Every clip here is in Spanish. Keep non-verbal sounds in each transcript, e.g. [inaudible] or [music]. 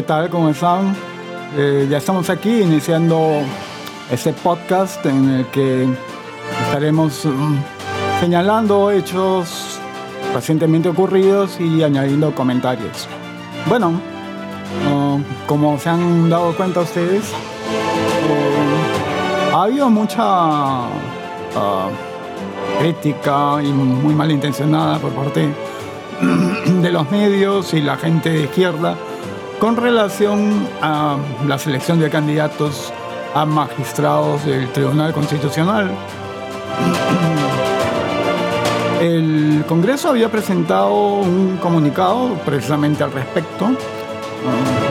¿qué tal? ¿Cómo están? Eh, ya estamos aquí iniciando este podcast en el que estaremos mm, señalando hechos recientemente ocurridos y añadiendo comentarios. Bueno, uh, como se han dado cuenta ustedes, uh, ha habido mucha uh, crítica y muy malintencionada por parte [clears throat] de los medios y la gente de izquierda con relación a la selección de candidatos a magistrados del Tribunal Constitucional. El Congreso había presentado un comunicado precisamente al respecto.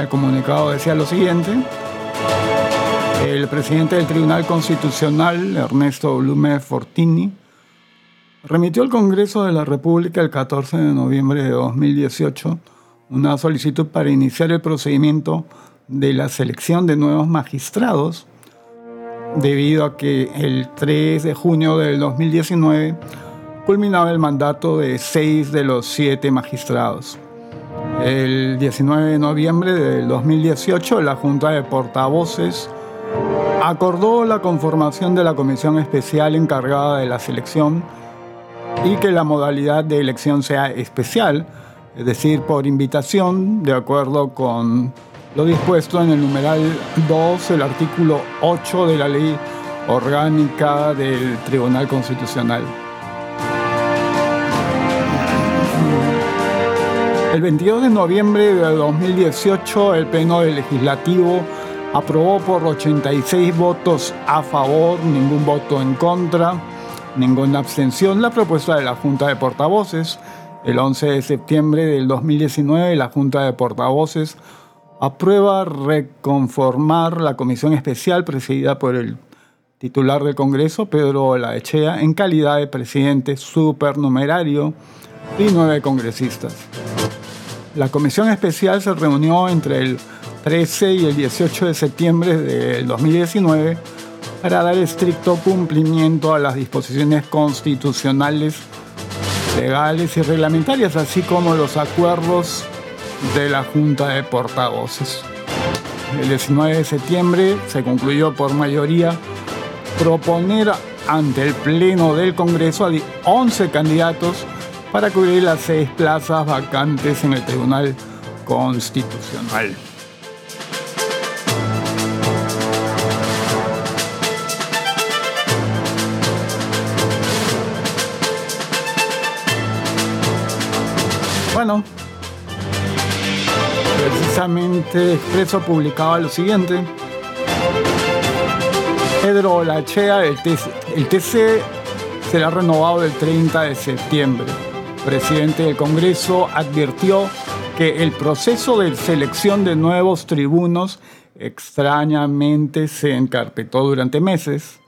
El comunicado decía lo siguiente. El presidente del Tribunal Constitucional, Ernesto Blume Fortini, remitió al Congreso de la República el 14 de noviembre de 2018 una solicitud para iniciar el procedimiento de la selección de nuevos magistrados, debido a que el 3 de junio del 2019 culminaba el mandato de seis de los siete magistrados. El 19 de noviembre del 2018, la Junta de Portavoces acordó la conformación de la comisión especial encargada de la selección y que la modalidad de elección sea especial, es decir, por invitación, de acuerdo con lo dispuesto en el numeral 2, el artículo 8 de la ley orgánica del Tribunal Constitucional. El 22 de noviembre de 2018, el Pleno Legislativo aprobó por 86 votos a favor, ningún voto en contra, ninguna abstención la propuesta de la Junta de Portavoces el 11 de septiembre del 2019, la Junta de Portavoces aprueba reconformar la comisión especial presidida por el titular del Congreso, Pedro Laechea, en calidad de presidente supernumerario y nueve congresistas. La comisión especial se reunió entre el 13 y el 18 de septiembre del 2019 para dar estricto cumplimiento a las disposiciones constitucionales legales y reglamentarias, así como los acuerdos de la Junta de Portavoces. El 19 de septiembre se concluyó por mayoría proponer ante el Pleno del Congreso a 11 candidatos para cubrir las seis plazas vacantes en el Tribunal Constitucional. Precisamente Expreso publicaba lo siguiente. Pedro Lachea, el TC, el TC será renovado el 30 de septiembre. Presidente del Congreso advirtió que el proceso de selección de nuevos tribunos extrañamente se encarpetó durante meses.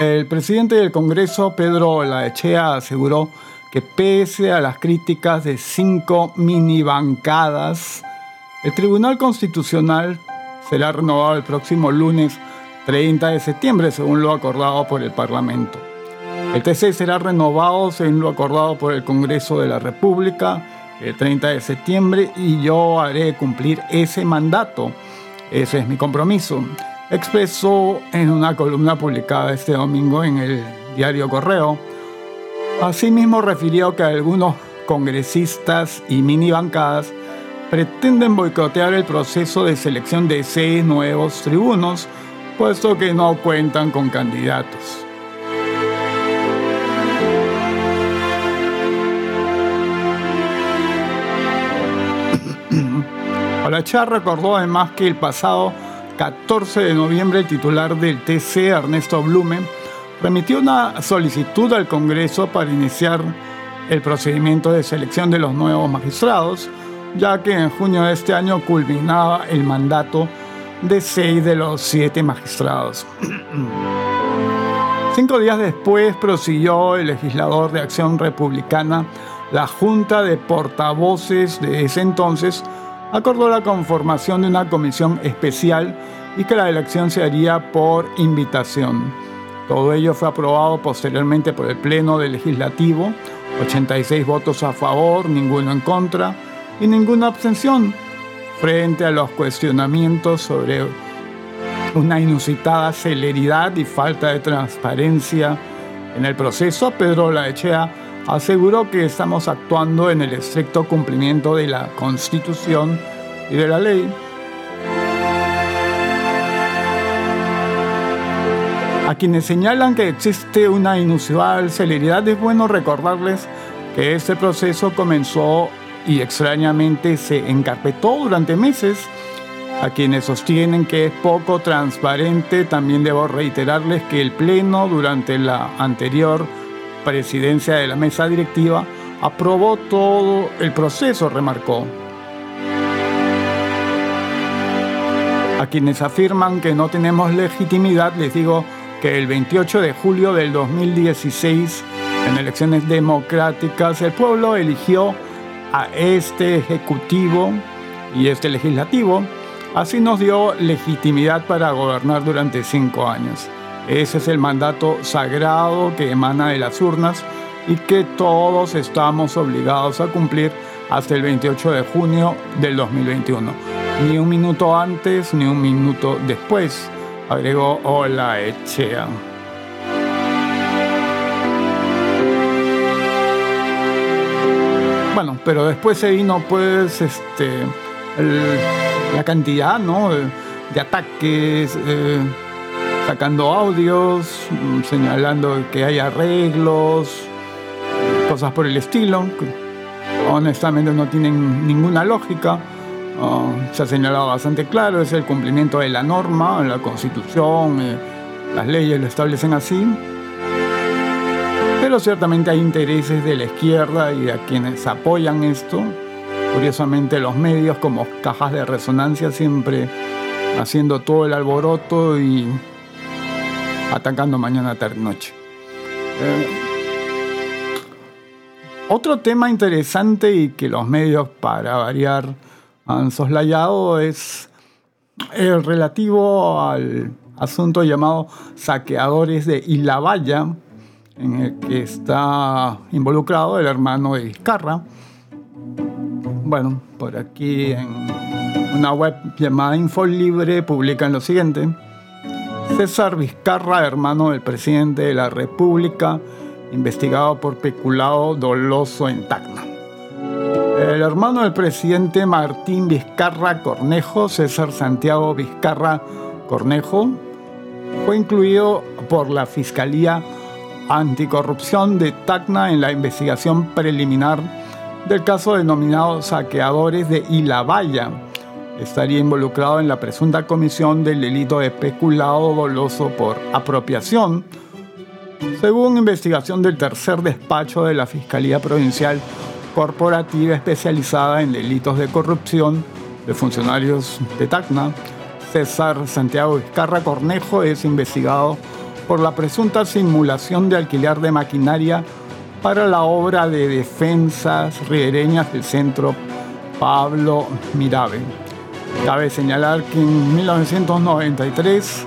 El presidente del Congreso, Pedro Laechea, aseguró que pese a las críticas de cinco mini bancadas, el Tribunal Constitucional será renovado el próximo lunes 30 de septiembre, según lo acordado por el Parlamento. El TC será renovado según lo acordado por el Congreso de la República el 30 de septiembre y yo haré cumplir ese mandato. Ese es mi compromiso. Expresó en una columna publicada este domingo en el diario Correo Asimismo refirió que algunos congresistas y mini bancadas pretenden boicotear el proceso de selección de seis nuevos tribunos, puesto que no cuentan con candidatos. [clears throat] Olachar recordó además que el pasado 14 de noviembre el titular del TC, Ernesto Blumen, remitió una solicitud al Congreso para iniciar el procedimiento de selección de los nuevos magistrados, ya que en junio de este año culminaba el mandato de seis de los siete magistrados. [clears throat] Cinco días después prosiguió el legislador de Acción Republicana, la Junta de Portavoces de ese entonces acordó la conformación de una comisión especial y que la elección se haría por invitación. Todo ello fue aprobado posteriormente por el Pleno del Legislativo, 86 votos a favor, ninguno en contra y ninguna abstención frente a los cuestionamientos sobre una inusitada celeridad y falta de transparencia en el proceso, Pedro Laechea aseguró que estamos actuando en el estricto cumplimiento de la Constitución y de la ley. A quienes señalan que existe una inusual celeridad, es bueno recordarles que este proceso comenzó y extrañamente se encarpetó durante meses. A quienes sostienen que es poco transparente, también debo reiterarles que el Pleno durante la anterior presidencia de la mesa directiva aprobó todo el proceso, remarcó. A quienes afirman que no tenemos legitimidad, les digo que el 28 de julio del 2016, en elecciones democráticas, el pueblo eligió a este Ejecutivo y este Legislativo. Así nos dio legitimidad para gobernar durante cinco años. Ese es el mandato sagrado que emana de las urnas y que todos estamos obligados a cumplir hasta el 28 de junio del 2021. Ni un minuto antes ni un minuto después, agregó Ola Echea. Bueno, pero después se vino pues este, la cantidad ¿no? de, ataques, eh, sacando audios, mm, señalando que hay arreglos, cosas por el estilo, que honestamente no tienen ninguna lógica. Ah, se ha señalado bastante claro, es el cumplimiento de la norma, la constitución, eh, las leyes lo establecen así pero ciertamente hay intereses de la izquierda y de quienes apoyan esto. Curiosamente los medios como cajas de resonancia siempre haciendo todo el alboroto y atacando mañana, tarde, noche. Eh, otro tema interesante y que los medios para variar han soslayado es el relativo al asunto llamado saqueadores de Ilavalla, en el que está involucrado el hermano de Vizcarra. Bueno, por aquí en una web llamada Infolibre publican lo siguiente. César Vizcarra, hermano del presidente de la República, investigado por peculado doloso en Tacna. El hermano del presidente Martín Vizcarra Cornejo, César Santiago Vizcarra Cornejo, fue incluido por la Fiscalía Anticorrupción de Tacna en la investigación preliminar del caso denominado Saqueadores de Ilavalla. Estaría involucrado en la presunta comisión del delito de doloso por apropiación, según investigación del tercer despacho de la Fiscalía Provincial Corporativa especializada en delitos de corrupción de funcionarios de Tacna. César Santiago Vizcarra Cornejo es investigado por la presunta simulación de alquiler de maquinaria para la obra de defensas ribereñas del centro Pablo Mirabe. Cabe señalar que en 1993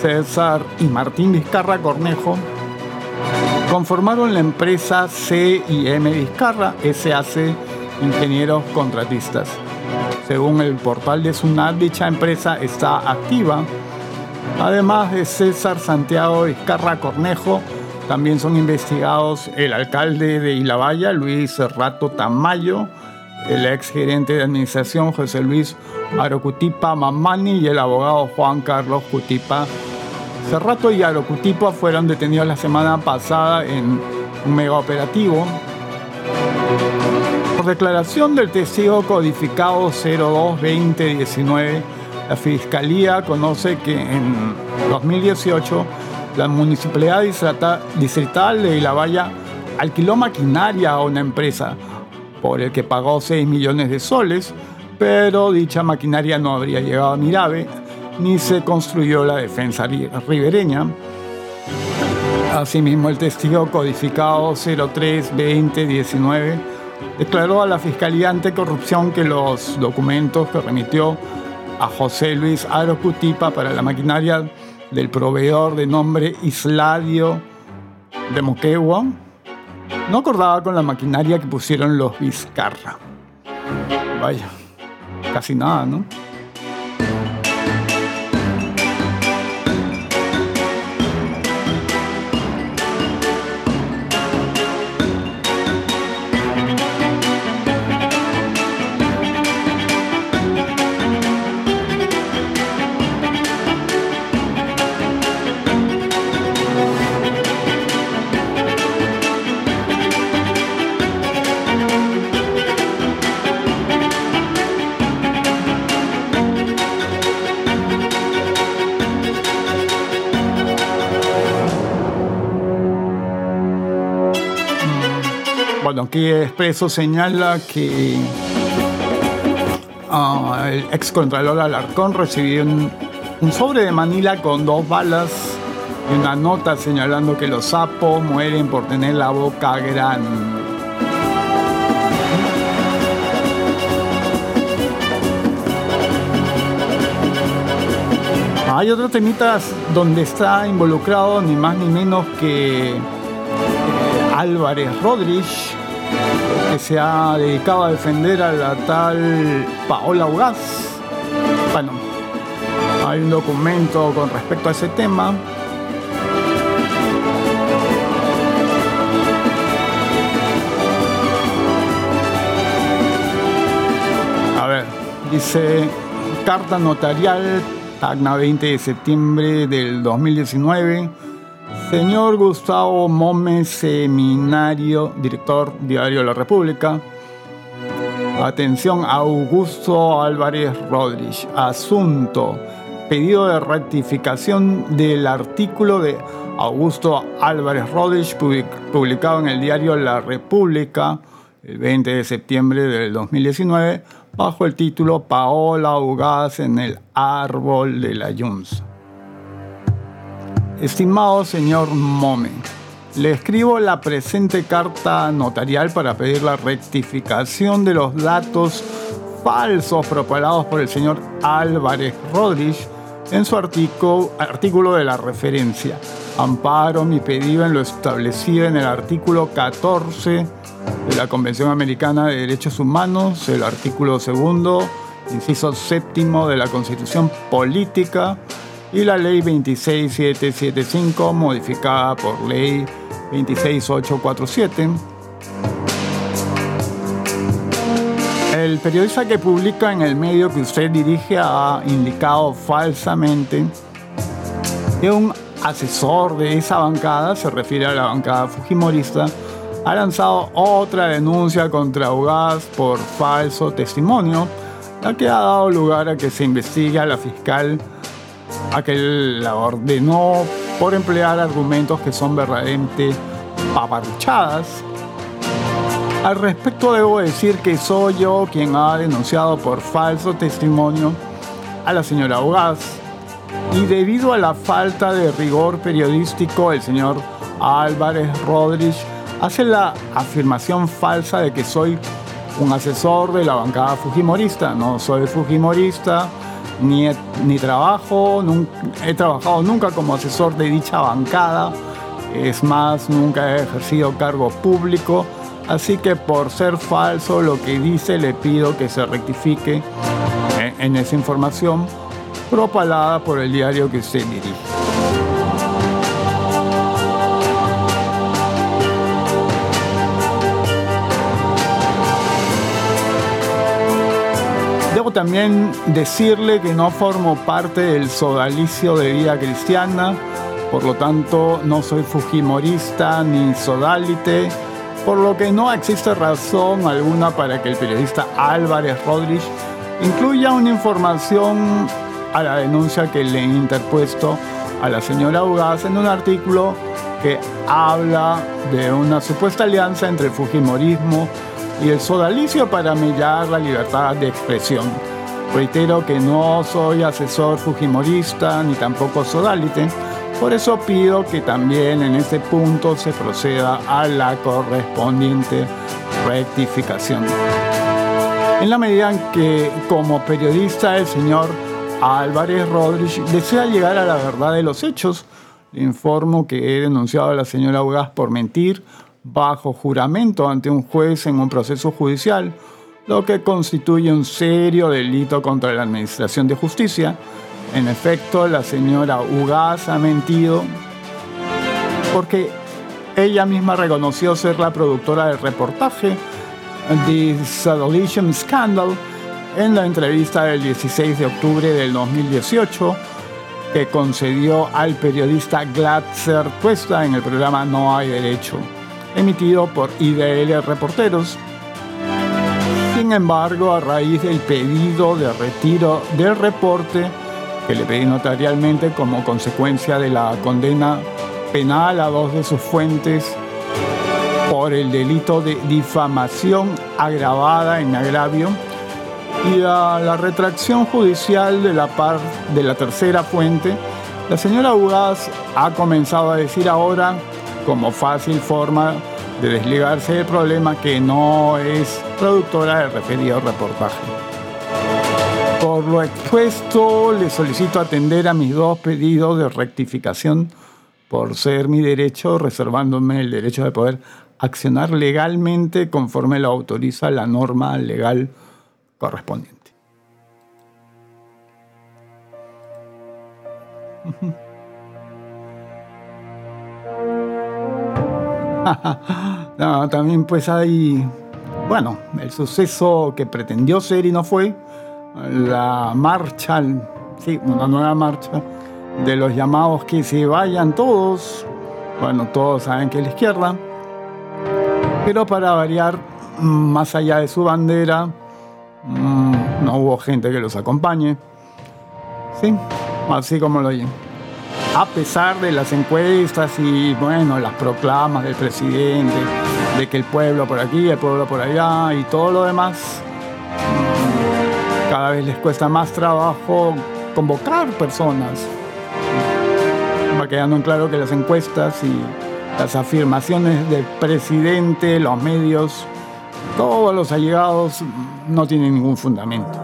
César y Martín Vizcarra Cornejo conformaron la empresa C&M Vizcarra SAC Ingenieros Contratistas. Según el portal de SUNAT, dicha empresa está activa Además de César Santiago Vizcarra Cornejo, también son investigados el alcalde de Ilavalla, Luis Cerrato Tamayo, el ex gerente de administración José Luis Arocutipa Mamani y el abogado Juan Carlos Cutipa. Cerrato y Arocutipa fueron detenidos la semana pasada en un mega operativo. Por declaración del testigo codificado 02-2019, la Fiscalía conoce que en 2018 la Municipalidad Distrital de La Valla alquiló maquinaria a una empresa por el que pagó 6 millones de soles, pero dicha maquinaria no habría llegado a Mirave ni se construyó la defensa ribereña. Asimismo, el testigo codificado 03-2019 declaró a la Fiscalía Anticorrupción que los documentos que remitió a José Luis Arocutipa para la maquinaria del proveedor de nombre Isladio de Moquegua, no acordaba con la maquinaria que pusieron los Vizcarra. Vaya, casi nada, ¿no? Aquí Expreso señala que ah, el ex contralor Alarcón recibió un, sobre de Manila con dos balas y una nota señalando que los sapos mueren por tener la boca grande. Hay otros temitas donde está involucrado ni más ni menos que Álvarez Rodríguez, que se ha dedicado a defender a la tal Paola Ugaz. Bueno, hay un documento con respecto a ese tema. A ver, dice carta notarial, Tacna 20 de septiembre del 2019 Señor Gustavo Momes Seminario, director Diario La República. Atención, Augusto Álvarez Rodríguez. Asunto. Pedido de rectificación del artículo de Augusto Álvarez Rodríguez publicado en el diario La República el 20 de septiembre del 2019 bajo el título Paola Ugaz en el árbol de la Junza. Estimado señor Mome, le escribo la presente carta notarial para pedir la rectificación de los datos falsos propalados por el señor Álvarez Rodríguez en su artículo, artículo de la referencia. Amparo mi pedido en lo establecido en el artículo 14 de la Convención Americana de Derechos Humanos, el artículo segundo, inciso séptimo de la Constitución Política y la ley 26775 modificada por ley 26847. El periodista que publica en el medio que usted dirige ha indicado falsamente que un asesor de esa bancada, se refiere a la bancada fujimorista, ha lanzado otra denuncia contra Ugaz por falso testimonio, la que ha dado lugar a que se investigue a la fiscal a que la ordenó por emplear argumentos que son verdaderamente paparruchadas. Al respecto debo decir que soy yo quien ha denunciado por falso testimonio a la señora Ugaz y debido a la falta de rigor periodístico el señor Álvarez Rodríguez hace la afirmación falsa de que soy un asesor de la bancada fujimorista. No soy fujimorista, ni, trabajo, he trabajado nunca como asesor de dicha bancada, es más, nunca he ejercido cargo público, así que por ser falso lo que dice le pido que se rectifique en, en esa información propalada por el diario que usted dirige. También decirle que no formo parte del sodalicio de vida cristiana, por lo tanto no soy fujimorista ni sodalite, por lo que no existe razón alguna para que el periodista Álvarez Rodríguez incluya una información a la denuncia que le he interpuesto a la señora Ugaz en un artículo que habla de una supuesta alianza entre el fujimorismo y el sodalicio para millar la libertad de expresión. Reitero que no soy asesor fujimorista ni tampoco sodalite, por eso pido que también en este punto se proceda a la correspondiente rectificación. En la medida en que como periodista el señor Álvarez Rodríguez desea llegar a la verdad de los hechos, le informo que he denunciado a la señora Ugaz por mentir, bajo juramento ante un juez en un proceso judicial, lo que constituye un serio delito contra la Administración de Justicia. En efecto, la señora Ugaz ha mentido porque ella misma reconoció ser la productora del reportaje The Sadolicium Scandal en la entrevista del 16 de octubre del 2018 que concedió al periodista Glatzer Cuesta en el programa No hay derecho, emitido por IDL Reporteros. Sin embargo, a raíz del pedido de retiro del reporte, que le pedí notarialmente como consecuencia de la condena penal a dos de sus fuentes por el delito de difamación agravada en agravio, y a la retracción judicial de la, par, de la tercera fuente, la señora Ugaz ha comenzado a decir ahora, como fácil forma de desligarse del problema, que no es productora del referido reportaje. Por lo expuesto, le solicito atender a mis dos pedidos de rectificación por ser mi derecho, reservándome el derecho de poder accionar legalmente conforme lo autoriza la norma legal correspondiente. [laughs] [laughs] también pues hay, bueno, el suceso que pretendió ser y no fue, la marcha, sí, una nueva marcha de los llamados que se vayan todos, bueno, todos saben que es la izquierda, pero para variar, más allá de su bandera, Mm, no hubo gente que los acompañe. Sí, así como lo oyen. A pesar de las encuestas y, bueno, las proclamas del presidente, de que el pueblo por aquí, el pueblo por allá y todo lo demás, cada vez les cuesta más trabajo convocar personas. Va quedando en claro que las encuestas y las afirmaciones del presidente, los medios, todos los allegados no tienen ningún fundamento.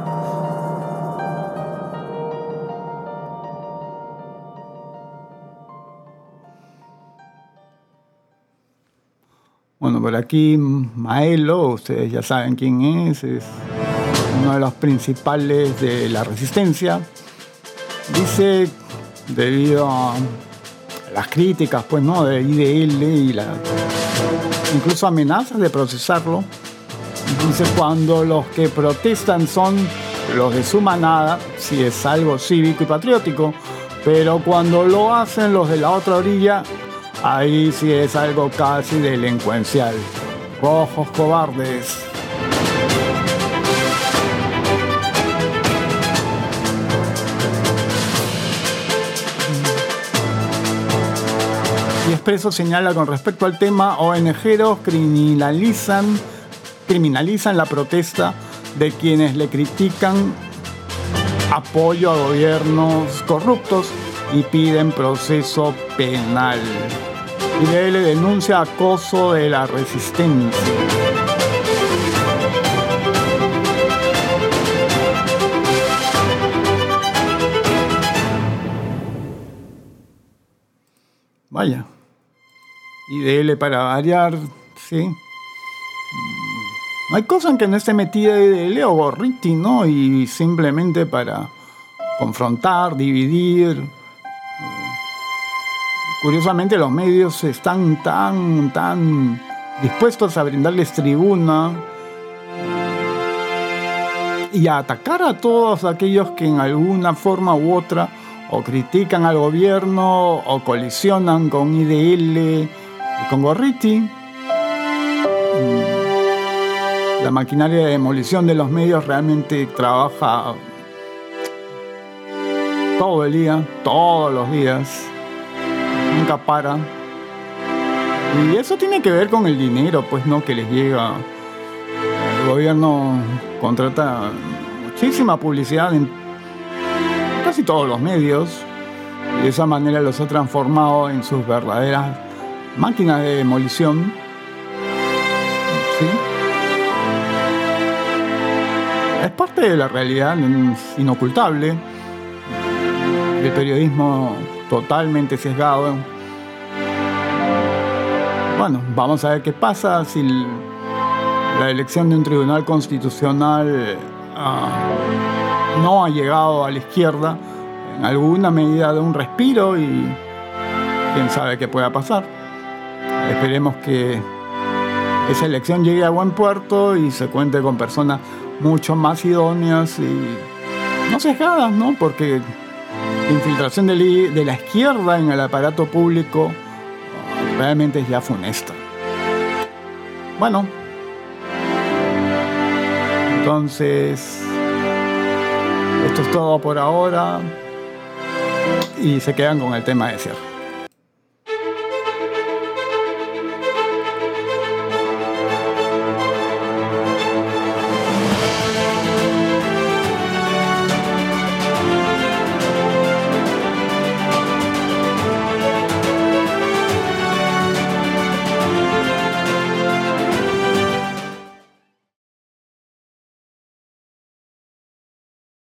Por aquí Maelo, ustedes ya saben quién es, es uno de los principales de la resistencia. Dice, debido a las críticas, pues, ¿no? De IDL y la, incluso amenazas de procesarlo, Dice, cuando los que protestan son los de su manada, si es algo cívico y patriótico, pero cuando lo hacen los de la otra orilla, ahí sí es algo casi delincuencial. Rojos cobardes. Y Expreso señala con respecto al tema, ONGeros criminalizan criminalizan la protesta de quienes le critican apoyo a gobiernos corruptos y piden proceso penal. Y le denuncia acoso de la resistencia. Vaya. IDL para variar, sí. No hay cosa en que no esté metida de Leo Gorriti, ¿no? Y simplemente para confrontar, dividir. Curiosamente los medios están tan, tan dispuestos a brindarles tribuna y a atacar a todos aquellos que en alguna forma u otra o critican al gobierno o colisionan con IDL y con Gorriti. La maquinaria de demolición de los medios realmente trabaja todo el día, todos los días, nunca para. Y eso tiene que ver con el dinero, pues no, que les llega. El gobierno contrata muchísima publicidad en casi todos los medios y de esa manera los ha transformado en sus verdaderas máquinas de demolición. ¿Sí? es parte de la realidad inocultable, el periodismo totalmente sesgado. Bueno, vamos a ver qué pasa si la elección de un tribunal constitucional ah, no ha llegado a la izquierda en alguna medida de un respiro y quién sabe qué pueda pasar. Esperemos que esa elección llegue a buen puerto y se cuente con personas mucho más idóneas y no sesgadas, ¿no? Porque infiltración de la izquierda en el aparato público realmente es ya funesta. Bueno, entonces, esto es todo por ahora y se quedan con el tema de cierre.